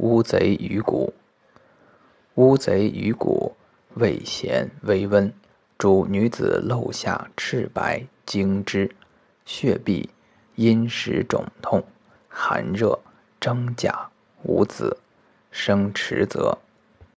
乌贼鱼骨。乌贼鱼骨味咸微温，主女子漏下赤白精汁，血闭，阴实肿痛，寒热，征甲无子，生迟则。